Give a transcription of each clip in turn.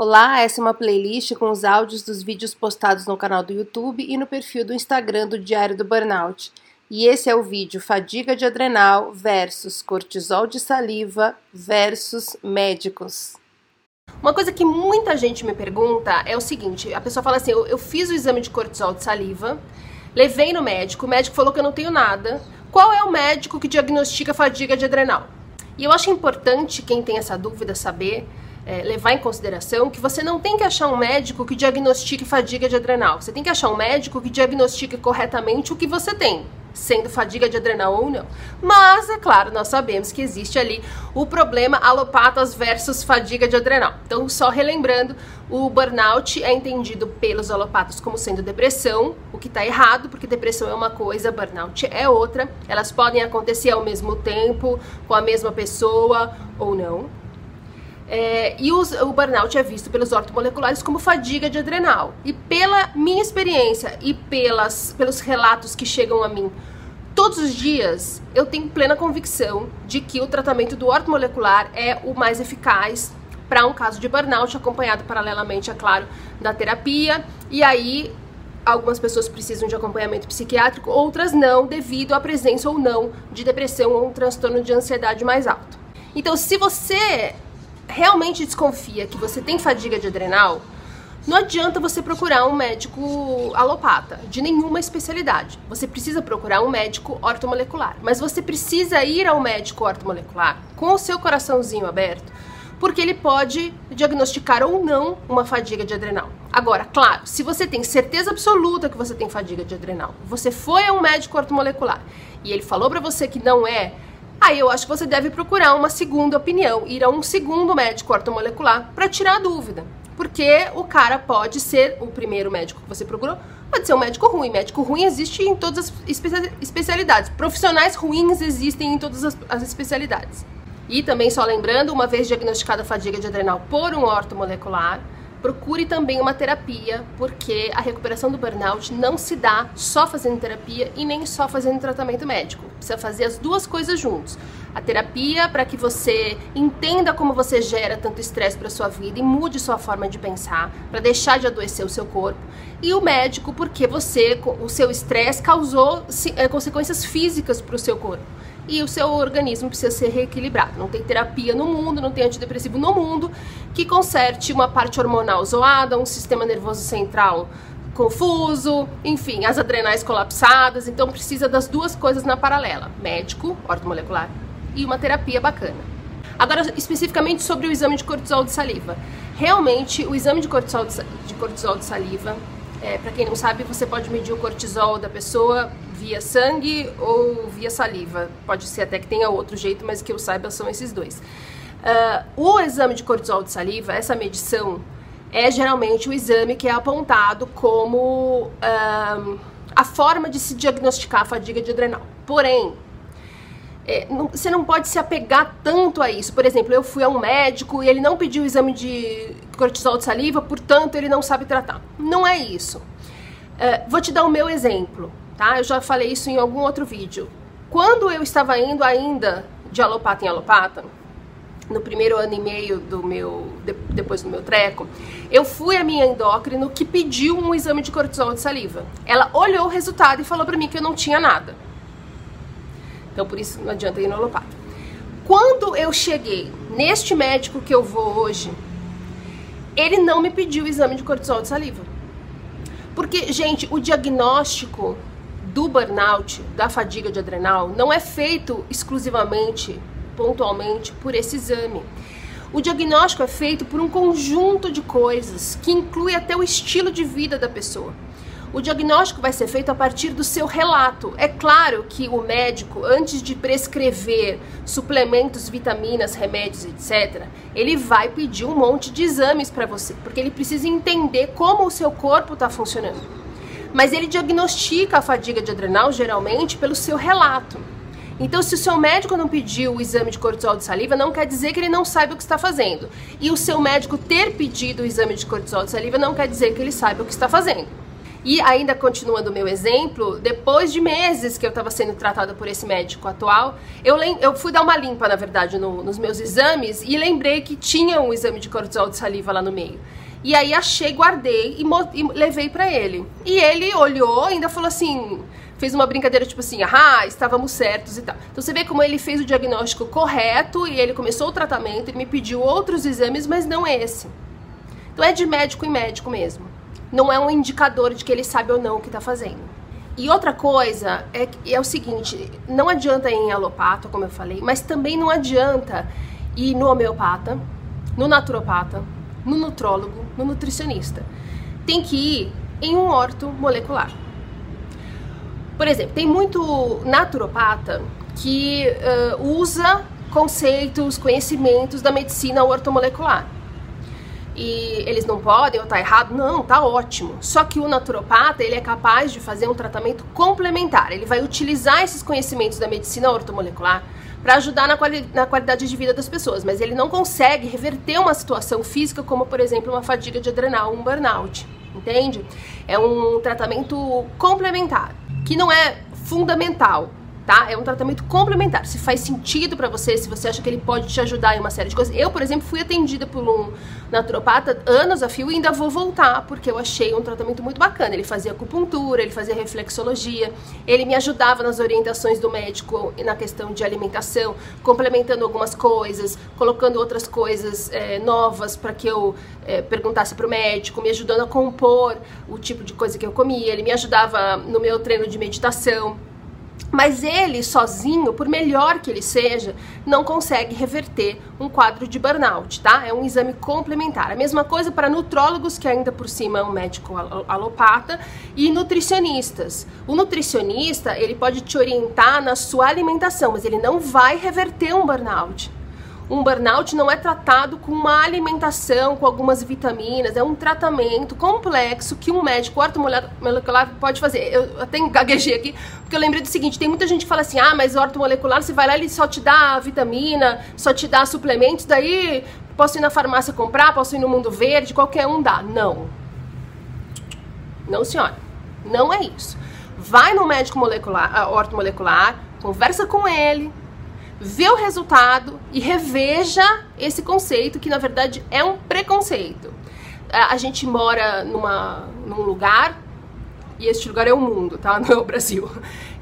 Olá, essa é uma playlist com os áudios dos vídeos postados no canal do YouTube e no perfil do Instagram do Diário do Burnout. E esse é o vídeo Fadiga de Adrenal versus Cortisol de Saliva versus Médicos. Uma coisa que muita gente me pergunta é o seguinte: a pessoa fala assim, eu, eu fiz o exame de cortisol de saliva, levei no médico, o médico falou que eu não tenho nada. Qual é o médico que diagnostica fadiga de adrenal? E eu acho importante quem tem essa dúvida saber é, levar em consideração que você não tem que achar um médico que diagnostique fadiga de adrenal. Você tem que achar um médico que diagnostique corretamente o que você tem, sendo fadiga de adrenal ou não. Mas, é claro, nós sabemos que existe ali o problema alopatas versus fadiga de adrenal. Então, só relembrando, o burnout é entendido pelos alopatas como sendo depressão, o que está errado, porque depressão é uma coisa, burnout é outra. Elas podem acontecer ao mesmo tempo, com a mesma pessoa ou não. É, e os, o burnout é visto pelos ortomoleculares como fadiga de adrenal. E pela minha experiência e pelas, pelos relatos que chegam a mim todos os dias, eu tenho plena convicção de que o tratamento do ortomolecular é o mais eficaz para um caso de burnout, acompanhado paralelamente, é claro, da terapia. E aí, algumas pessoas precisam de acompanhamento psiquiátrico, outras não, devido à presença ou não de depressão ou um transtorno de ansiedade mais alto. Então, se você realmente desconfia que você tem fadiga de adrenal, não adianta você procurar um médico alopata, de nenhuma especialidade. Você precisa procurar um médico ortomolecular. Mas você precisa ir ao médico ortomolecular com o seu coraçãozinho aberto, porque ele pode diagnosticar ou não uma fadiga de adrenal. Agora, claro, se você tem certeza absoluta que você tem fadiga de adrenal, você foi a um médico ortomolecular e ele falou para você que não é Aí eu acho que você deve procurar uma segunda opinião, ir a um segundo médico ortomolecular para tirar a dúvida. Porque o cara pode ser o primeiro médico que você procurou, pode ser um médico ruim. Médico ruim existe em todas as especialidades. Profissionais ruins existem em todas as, especialidades. E também, só lembrando, uma vez diagnosticada a fadiga de adrenal por um ortomolecular, procure também uma terapia, porque a recuperação do burnout não se dá só fazendo terapia e nem só fazendo tratamento médico. Precisa fazer as duas coisas juntos. A terapia para que você entenda como você gera tanto estresse para sua vida e mude sua forma de pensar, para deixar de adoecer o seu corpo. E o médico porque você, o seu estresse causou é, consequências físicas para o seu corpo e o seu organismo precisa ser reequilibrado. Não tem terapia no mundo, não tem antidepressivo no mundo que conserte uma parte hormonal zoada, um sistema nervoso central confuso, enfim, as adrenais colapsadas. Então precisa das duas coisas na paralela: médico, ortomolecular e uma terapia bacana. Agora, especificamente sobre o exame de cortisol de saliva. Realmente, o exame de cortisol de, de, cortisol de saliva, é, para quem não sabe, você pode medir o cortisol da pessoa via sangue ou via saliva. Pode ser até que tenha outro jeito, mas que eu saiba são esses dois. Uh, o exame de cortisol de saliva, essa medição, é geralmente o exame que é apontado como uh, a forma de se diagnosticar a fadiga de adrenal. Porém, é, não, você não pode se apegar tanto a isso. Por exemplo, eu fui a um médico e ele não pediu o exame de cortisol de saliva, portanto ele não sabe tratar. Não é isso. Uh, vou te dar o meu exemplo tá? Eu já falei isso em algum outro vídeo. Quando eu estava indo ainda de alopata em alopata, no primeiro ano e meio do meu de, depois do meu treco, eu fui a minha endócrino que pediu um exame de cortisol de saliva. Ela olhou o resultado e falou para mim que eu não tinha nada. Então por isso não adianta ir no alopata. Quando eu cheguei neste médico que eu vou hoje, ele não me pediu o exame de cortisol de saliva. Porque, gente, o diagnóstico do burnout, da fadiga de adrenal, não é feito exclusivamente, pontualmente, por esse exame. O diagnóstico é feito por um conjunto de coisas que inclui até o estilo de vida da pessoa. O diagnóstico vai ser feito a partir do seu relato. É claro que o médico, antes de prescrever suplementos, vitaminas, remédios, etc., ele vai pedir um monte de exames para você, porque ele precisa entender como o seu corpo está funcionando mas ele diagnostica a fadiga de adrenal geralmente pelo seu relato. Então, se o seu médico não pediu o exame de cortisol de saliva, não quer dizer que ele não saiba o que está fazendo. E o seu médico ter pedido o exame de cortisol de saliva não quer dizer que ele saiba o que está fazendo. E ainda continuando o meu exemplo, depois de meses que eu estava sendo tratada por esse médico atual, eu, eu fui dar uma limpa, na verdade, no, nos meus exames e lembrei que tinha um exame de cortisol de saliva lá no meio. E aí achei, guardei e, e levei para ele. E ele olhou e ainda falou assim, fez uma brincadeira tipo assim, ah, estávamos certos e tal. Então você vê como ele fez o diagnóstico correto e ele começou o tratamento, ele me pediu outros exames, mas não esse. Então é de médico em médico mesmo não é um indicador de que ele sabe ou não o que está fazendo. E outra coisa é, é o seguinte: não adianta ir em alopata, como eu falei, mas também não adianta ir no homeopata, no naturopata, no nutrólogo, no nutricionista. Tem que ir em um orto molecular. Por exemplo, tem muito naturopata que uh, usa conceitos, conhecimentos da medicina ortomolecular e eles não podem ou tá errado. Não, tá ótimo. Só que o naturopata, ele é capaz de fazer um tratamento complementar. Ele vai utilizar esses conhecimentos da medicina ortomolecular para ajudar na, quali na qualidade de vida das pessoas, mas ele não consegue reverter uma situação física como, por exemplo, uma fadiga de adrenal, um burnout, entende? É um tratamento complementar, que não é fundamental, tá? É um tratamento complementar. Se faz sentido para você, se você acha que ele pode te ajudar em uma série de coisas. Eu, por exemplo, fui atendida por um naturopata anos a fio e ainda vou voltar, porque eu achei um tratamento muito bacana. Ele fazia acupuntura, ele fazia reflexologia, ele me ajudava nas orientações do médico na questão de alimentação, complementando algumas coisas, colocando outras coisas é, novas para que eu é, perguntasse para o médico, me ajudando a compor o tipo de coisa que eu comia. Ele me ajudava no meu treino de meditação. Mas ele sozinho, por melhor que ele seja, não consegue reverter um quadro de burnout, tá? É um exame complementar. A mesma coisa para nutrólogos, que ainda por cima é um médico alopata, e nutricionistas. O nutricionista, ele pode te orientar na sua alimentação, mas ele não vai reverter um burnout um burnout não é tratado com uma alimentação, com algumas vitaminas, é um tratamento complexo que um médico ortomolecular pode fazer. Eu até gaguejei aqui, porque eu lembrei do seguinte, tem muita gente que fala assim, ah, mas ortomolecular, você vai lá, ele só te dá vitamina, só te dá suplementos, daí posso ir na farmácia comprar, posso ir no mundo verde, qualquer um dá. Não. Não, senhora. Não é isso. Vai no médico molecular, ah, ortomolecular, conversa com ele, vê o resultado e reveja esse conceito que na verdade é um preconceito. A gente mora numa, num lugar, e este lugar é o mundo, tá? Não é o Brasil,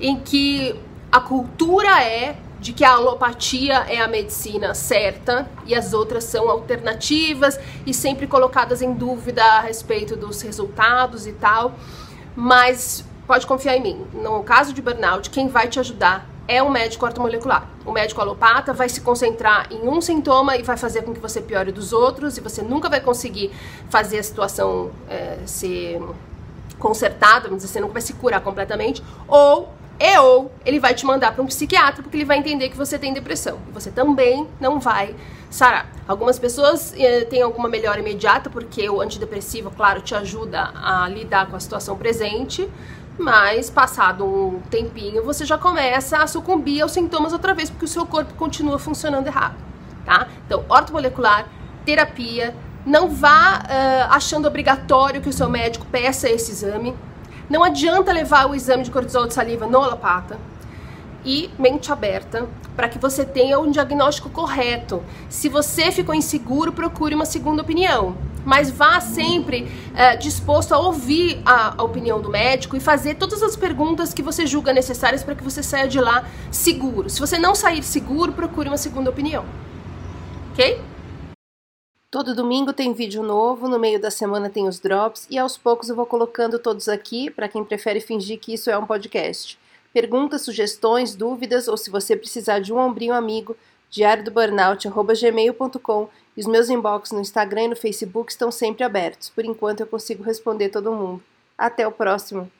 em que a cultura é de que a alopatia é a medicina certa e as outras são alternativas e sempre colocadas em dúvida a respeito dos resultados e tal. Mas pode confiar em mim, no caso de burnout, quem vai te ajudar é um médico ortomolecular. O médico alopata vai se concentrar em um sintoma e vai fazer com que você piore dos outros e você nunca vai conseguir fazer a situação é, ser consertada, vamos dizer, você nunca vai se curar completamente, ou e ou ele vai te mandar para um psiquiatra porque ele vai entender que você tem depressão e você também não vai sarar. Algumas pessoas eh, têm alguma melhora imediata porque o antidepressivo, claro, te ajuda a lidar com a situação presente, mas passado um tempinho você já começa a sucumbir aos sintomas outra vez, porque o seu corpo continua funcionando errado, tá? Então, ortomolecular, terapia, não vá uh, achando obrigatório que o seu médico peça esse exame. Não adianta levar o exame de cortisol de saliva no alopata e mente aberta para que você tenha um diagnóstico correto. Se você ficou inseguro, procure uma segunda opinião. Mas vá sempre é, disposto a ouvir a, a opinião do médico e fazer todas as perguntas que você julga necessárias para que você saia de lá seguro. Se você não sair seguro, procure uma segunda opinião. Ok? Todo domingo tem vídeo novo, no meio da semana tem os drops e aos poucos eu vou colocando todos aqui para quem prefere fingir que isso é um podcast. Perguntas, sugestões, dúvidas ou se você precisar de um ombrinho amigo, diariodoburnout.gmail.com e os meus inbox no Instagram e no Facebook estão sempre abertos. Por enquanto eu consigo responder todo mundo. Até o próximo!